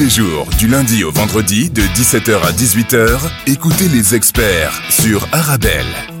les jours, du lundi au vendredi, de 17h à 18h, écoutez les experts sur Arabelle.